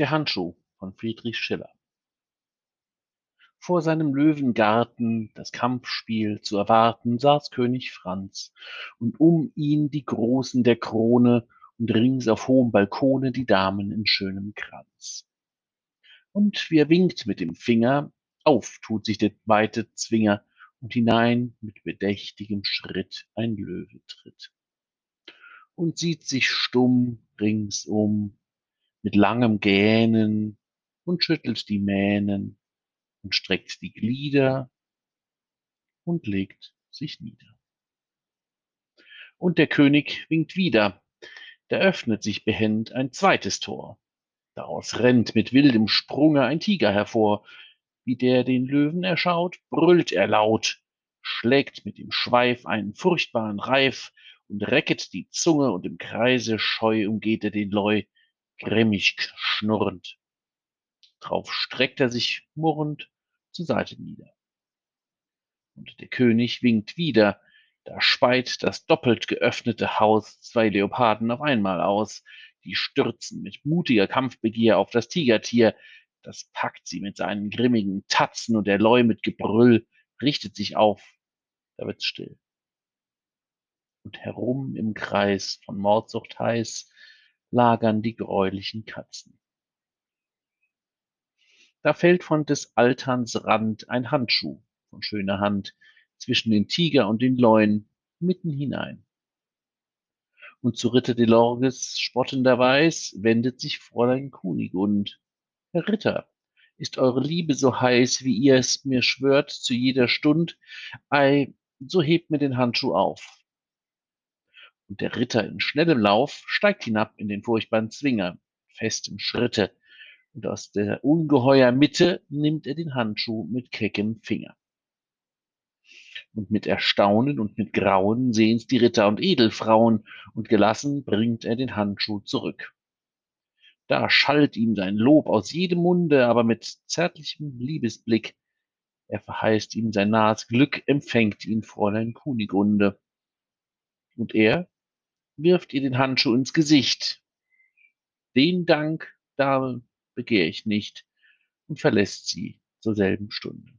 Der Handschuh von Friedrich Schiller Vor seinem Löwengarten, das Kampfspiel zu erwarten, saß König Franz, und um ihn die Großen der Krone und rings auf hohem Balkone die Damen in schönem Kranz. Und wie er winkt mit dem Finger, auf tut sich der weite Zwinger, und hinein mit bedächtigem Schritt ein Löwe tritt. Und sieht sich stumm ringsum mit langem Gähnen und schüttelt die Mähnen und streckt die Glieder und legt sich nieder. Und der König winkt wieder, da öffnet sich behend ein zweites Tor. Daraus rennt mit wildem Sprunge ein Tiger hervor. Wie der den Löwen erschaut, brüllt er laut, schlägt mit dem Schweif einen furchtbaren Reif und recket die Zunge und im Kreise scheu umgeht er den Leu, grimmig schnurrend. Drauf streckt er sich murrend zur Seite nieder. Und der König winkt wieder, da speit das doppelt geöffnete Haus zwei Leoparden auf einmal aus, die stürzen mit mutiger Kampfbegier auf das Tigertier, das packt sie mit seinen grimmigen Tatzen und der Gebrüll richtet sich auf, da wird's still. Und herum im Kreis von Mordsucht heiß lagern die greulichen Katzen. Da fällt von des Alterns Rand ein Handschuh von schöner Hand zwischen den Tiger und den Leuen mitten hinein. Und zu Ritter de Lorges spottenderweis wendet sich Fräulein Kunigund. Herr Ritter, ist eure Liebe so heiß, wie ihr es mir schwört zu jeder Stund, ei, so hebt mir den Handschuh auf und der Ritter in schnellem Lauf steigt hinab in den furchtbaren Zwinger, festem Schritte, und aus der ungeheuer Mitte nimmt er den Handschuh mit keckem Finger. Und mit Erstaunen und mit Grauen sehen's die Ritter und Edelfrauen, und gelassen bringt er den Handschuh zurück. Da schallt ihm sein Lob aus jedem Munde, aber mit zärtlichem Liebesblick. Er verheißt ihm sein nahes Glück, empfängt ihn Fräulein Kunigunde. Und er wirft ihr den Handschuh ins Gesicht. Den Dank, Dame, begehr ich nicht und verlässt sie zur selben Stunde.